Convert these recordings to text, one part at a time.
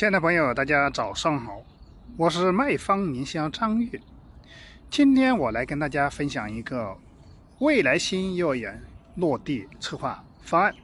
亲爱的朋友，大家早上好，我是卖方营销张玉。今天我来跟大家分享一个未来新幼儿园落地策划方案。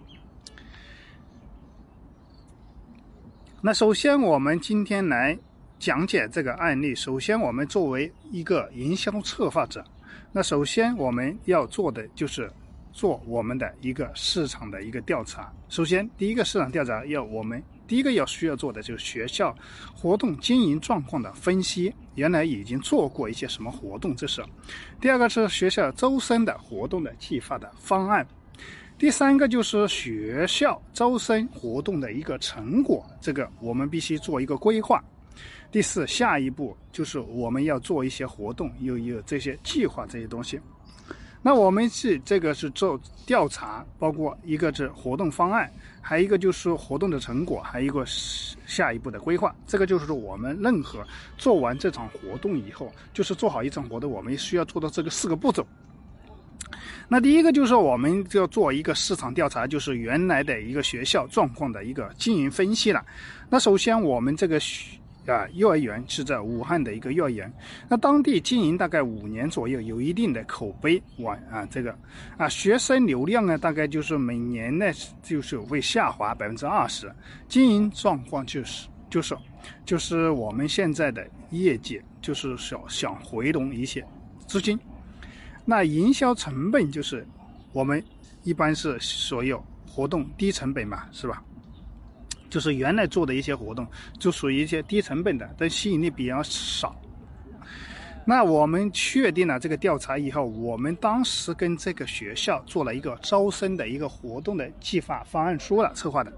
那首先，我们今天来讲解这个案例。首先，我们作为一个营销策划者，那首先我们要做的就是做我们的一个市场的一个调查。首先，第一个市场调查要我们。第一个要需要做的就是学校活动经营状况的分析，原来已经做过一些什么活动，这是。第二个是学校招生的活动的计划的方案。第三个就是学校招生活动的一个成果，这个我们必须做一个规划。第四，下一步就是我们要做一些活动，又有这些计划这些东西。那我们是这个是做调查，包括一个是活动方案，还有一个就是活动的成果，还有一个下一步的规划。这个就是我们任何做完这场活动以后，就是做好一场活动，我们需要做到这个四个步骤。那第一个就是我们就要做一个市场调查，就是原来的一个学校状况的一个经营分析了。那首先我们这个。啊，幼儿园是在武汉的一个幼儿园，那当地经营大概五年左右，有一定的口碑。完啊，这个啊，学生流量呢，大概就是每年呢就是会下滑百分之二十，经营状况就是就是就是我们现在的业绩就是想想回笼一些资金，那营销成本就是我们一般是所有活动低成本嘛，是吧？就是原来做的一些活动，就属于一些低成本的，但吸引力比较少。那我们确定了这个调查以后，我们当时跟这个学校做了一个招生的一个活动的计划方案书了，策划的。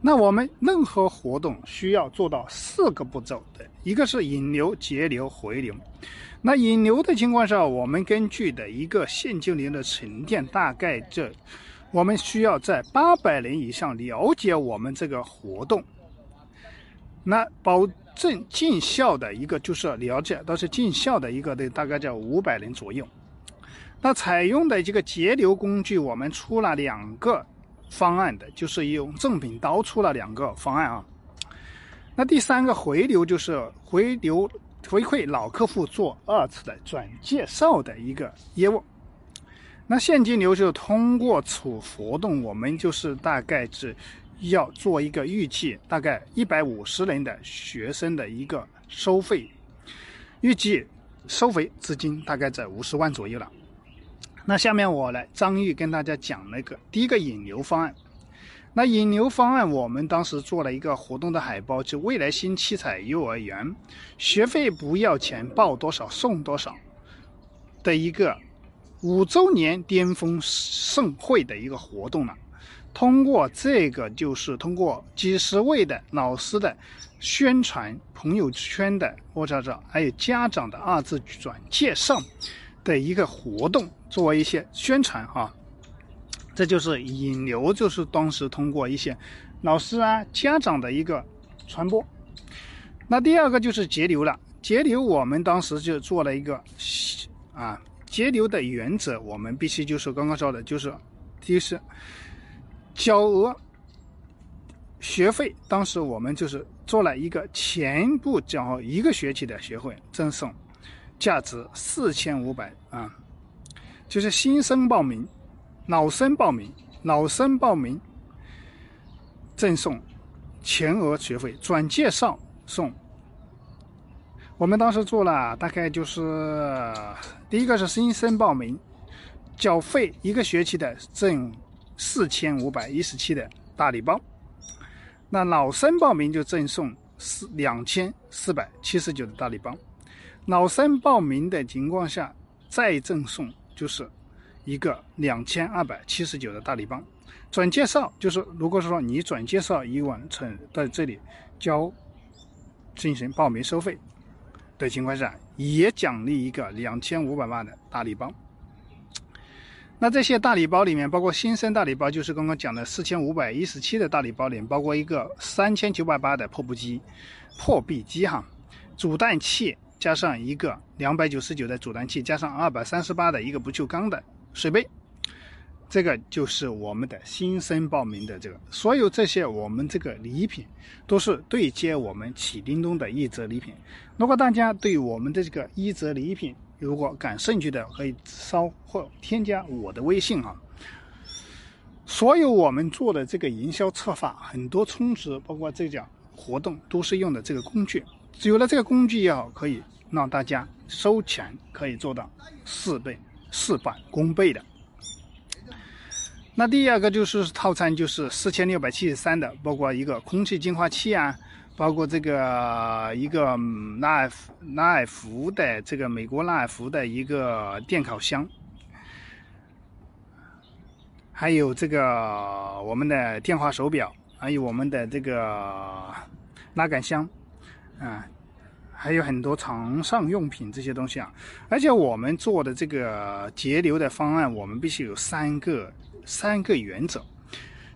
那我们任何活动需要做到四个步骤的，一个是引流、节流、回流。那引流的情况下，我们根据的一个现金流的沉淀，大概这。我们需要在八百人以上了解我们这个活动，那保证尽孝的一个就是了解，都是尽孝的一个的大概在五百人左右。那采用的这个节流工具，我们出了两个方案的，就是用正品刀出了两个方案啊。那第三个回流就是回流回馈老客户做二次的转介绍的一个业务。那现金流就通过此活动，我们就是大概是要做一个预计，大概一百五十人的学生的一个收费，预计收费资金大概在五十万左右了。那下面我来张玉跟大家讲那个第一个引流方案。那引流方案，我们当时做了一个活动的海报，就未来新七彩幼儿园，学费不要钱，报多少送多少的一个。五周年巅峰盛会的一个活动了，通过这个就是通过几十位的老师的宣传、朋友圈的或者说还有家长的二次转介绍的一个活动，做一些宣传哈，这就是引流，就是当时通过一些老师啊、家长的一个传播。那第二个就是节流了，节流我们当时就做了一个啊。节流的原则，我们必须就是刚刚说的，就是第一是交额学费。当时我们就是做了一个全部交一个学期的学费赠送，价值四千五百啊，就是新生报名、老生报名、老生报名赠送全额学费，转介绍送。我们当时做了大概就是第一个是新生报名，缴费一个学期的赠四千五百一十七的大礼包，那老生报名就赠送四两千四百七十九的大礼包，老生报名的情况下再赠送就是一个两千二百七十九的大礼包，转介绍就是如果是说你转介绍已完成在这里交进行报名收费。的情况下，也奖励一个两千五百万的大礼包。那这些大礼包里面，包括新生大礼包，就是刚刚讲的四千五百一十七的大礼包里，包括一个三千九百八的破布机、破壁机哈，煮蛋器加上一个两百九十九的煮蛋器，加上二百三十八的一个不锈钢的水杯，这个就是我们的新生报名的这个，所有这些我们这个礼品都是对接我们启叮咚的一折礼品。如果大家对我们的这个一折礼品如果感兴趣的，可以稍或添加我的微信啊。所有我们做的这个营销策划，很多充值，包括这讲活动，都是用的这个工具。有了这个工具也好，可以让大家收钱可以做到事倍事半功倍的。那第二个就是套餐，就是四千六百七十三的，包括一个空气净化器啊，包括这个一个拉尔夫拉尔夫的这个美国拉尔夫的一个电烤箱，还有这个我们的电话手表，还有我们的这个拉杆箱，啊，还有很多床上用品这些东西啊。而且我们做的这个节流的方案，我们必须有三个。三个原则，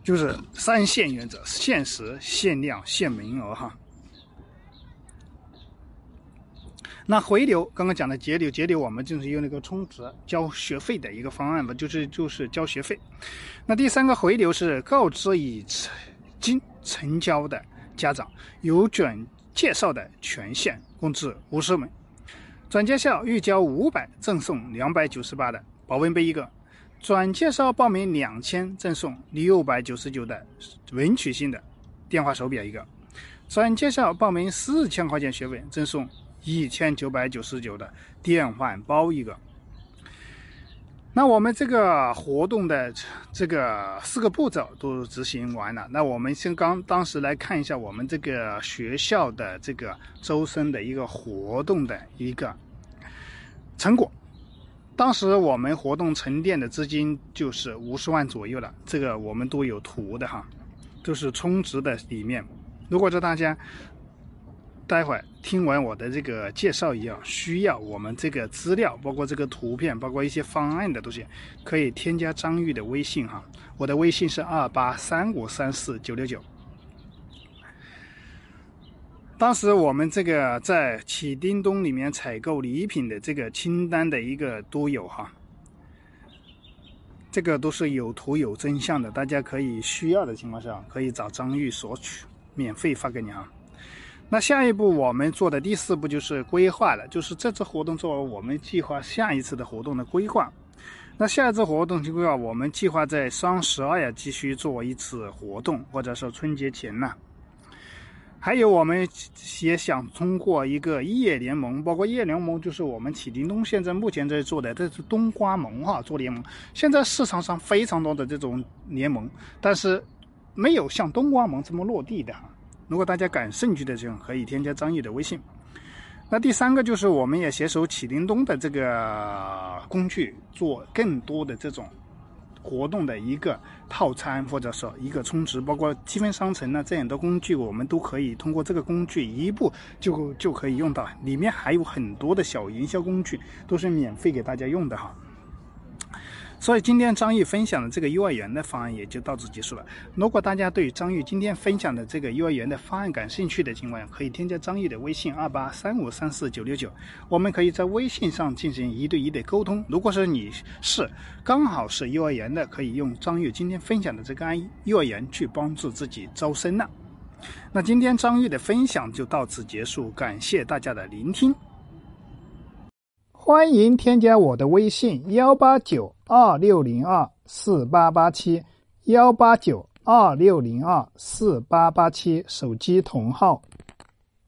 就是三限原则：限时、限量、限名额。哈。那回流，刚刚讲的节流，节流我们就是用那个充值交学费的一个方案吧，就是就是交学费。那第三个回流是告知已经成交的家长，有转介绍的权限，共计五十门。转介绍预交五百，赠送两百九十八的保温杯一个。转介绍报名两千赠送六百九十九的文曲星的电话手表一个，转介绍报名四千块钱学费赠送一千九百九十九的电饭煲一个。那我们这个活动的这个四个步骤都执行完了。那我们先刚当时来看一下我们这个学校的这个周深的一个活动的一个成果。当时我们活动沉淀的资金就是五十万左右了，这个我们都有图的哈，都是充值的里面。如果说大家待会听完我的这个介绍以后，需要我们这个资料，包括这个图片，包括一些方案的东西，可以添加张玉的微信哈，我的微信是二八三五三四九六九。当时我们这个在启叮咚里面采购礼品的这个清单的一个都有哈，这个都是有图有真相的，大家可以需要的情况下可以找张玉索取，免费发给你啊。那下一步我们做的第四步就是规划了，就是这次活动做完，我们计划下一次的活动的规划。那下一次活动规划，我们计划在双十二呀继续做一次活动，或者说春节前呢。还有，我们也想通过一个业联盟，包括业联盟，就是我们启叮咚现在目前在做的，这是冬瓜盟哈，做联盟。现在市场上非常多的这种联盟，但是没有像冬瓜盟这么落地的。如果大家感兴趣的，这种可以添加张毅的微信。那第三个就是我们也携手启灵东的这个工具，做更多的这种。活动的一个套餐，或者说一个充值，包括积分商城呢这样的工具，我们都可以通过这个工具一步就就可以用到。里面还有很多的小营销工具，都是免费给大家用的哈。所以今天张玉分享的这个幼儿园的方案也就到此结束了。如果大家对张玉今天分享的这个幼儿园的方案感兴趣的情况下，可以添加张玉的微信二八三五三四九六九，我们可以在微信上进行一对一的沟通。如果说你是刚好是幼儿园的，可以用张玉今天分享的这个案幼儿园去帮助自己招生了。那今天张玉的分享就到此结束，感谢大家的聆听。欢迎添加我的微信幺八九二六零二四八八七幺八九二六零二四八八七，手机同号。